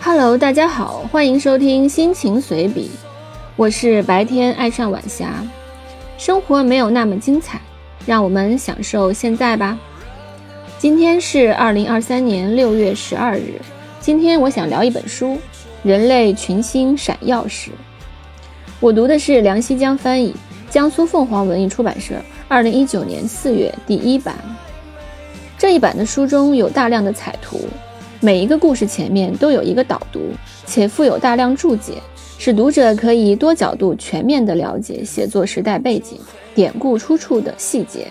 Hello，大家好，欢迎收听心情随笔。我是白天爱上晚霞，生活没有那么精彩，让我们享受现在吧。今天是二零二三年六月十二日。今天我想聊一本书《人类群星闪耀时》。我读的是梁希江翻译，江苏凤凰文艺出版社二零一九年四月第一版。这一版的书中有大量的彩图，每一个故事前面都有一个导读，且附有大量注解，使读者可以多角度全面地了解写作时代背景、典故出处的细节。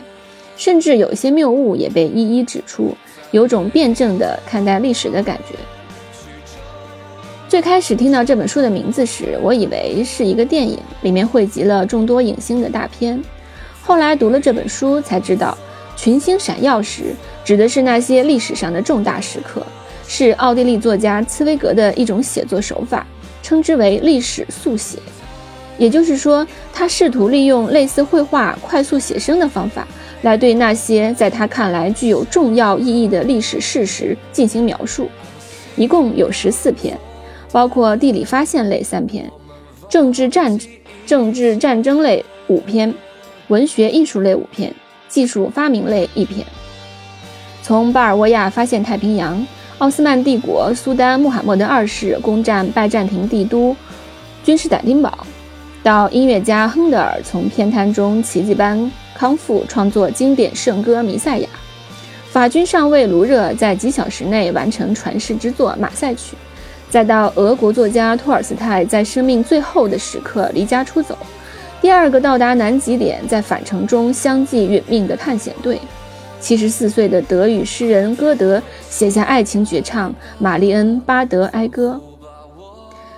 甚至有一些谬误也被一一指出，有种辩证的看待历史的感觉。最开始听到这本书的名字时，我以为是一个电影，里面汇集了众多影星的大片。后来读了这本书才知道，群星闪耀时指的是那些历史上的重大时刻，是奥地利作家茨威格的一种写作手法，称之为历史速写。也就是说，他试图利用类似绘画快速写生的方法。来对那些在他看来具有重要意义的历史事实进行描述，一共有十四篇，包括地理发现类三篇，政治战政治战争类五篇，文学艺术类五篇，技术发明类一篇。从巴尔沃亚发现太平洋，奥斯曼帝国苏丹穆罕默德二世攻占拜占庭帝都君士坦丁堡，到音乐家亨德尔从偏瘫中奇迹般。康复创作经典圣歌《弥赛亚》，法军上尉卢热在几小时内完成传世之作《马赛曲》，再到俄国作家托尔斯泰在生命最后的时刻离家出走，第二个到达南极点在返程中相继殒命的探险队，七十四岁的德语诗人歌德写下爱情绝唱《玛丽恩巴德哀歌》，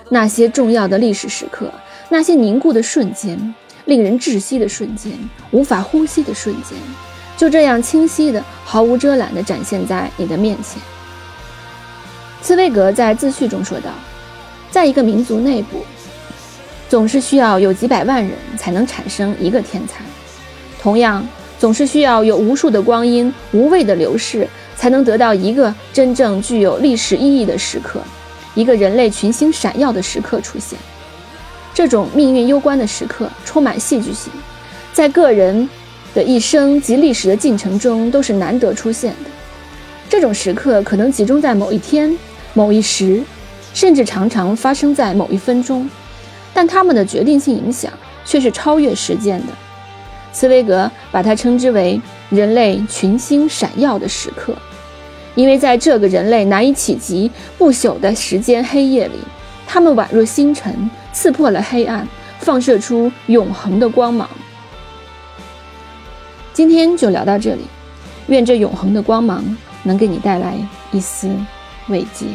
那些重要的历史时刻，那些凝固的瞬间。令人窒息的瞬间，无法呼吸的瞬间，就这样清晰的、毫无遮拦地展现在你的面前。茨威格在自序中说道：“在一个民族内部，总是需要有几百万人才能产生一个天才；同样，总是需要有无数的光阴无谓的流逝，才能得到一个真正具有历史意义的时刻，一个人类群星闪耀的时刻出现。”这种命运攸关的时刻充满戏剧性，在个人的一生及历史的进程中都是难得出现的。这种时刻可能集中在某一天、某一时，甚至常常发生在某一分钟，但它们的决定性影响却是超越时间的。茨威格把它称之为人类群星闪耀的时刻，因为在这个人类难以企及不朽的时间黑夜里，他们宛若星辰。刺破了黑暗，放射出永恒的光芒。今天就聊到这里，愿这永恒的光芒能给你带来一丝慰藉。